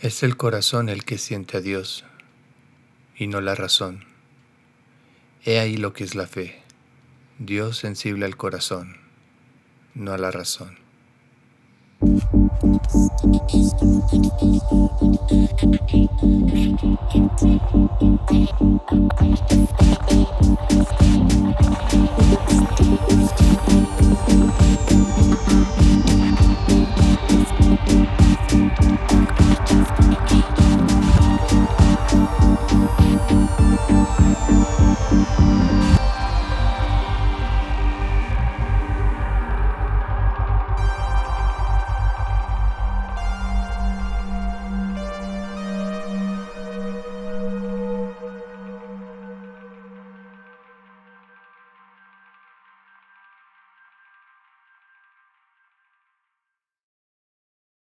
Es el corazón el que siente a Dios y no la razón. He ahí lo que es la fe. Dios sensible al corazón, no a la razón. Música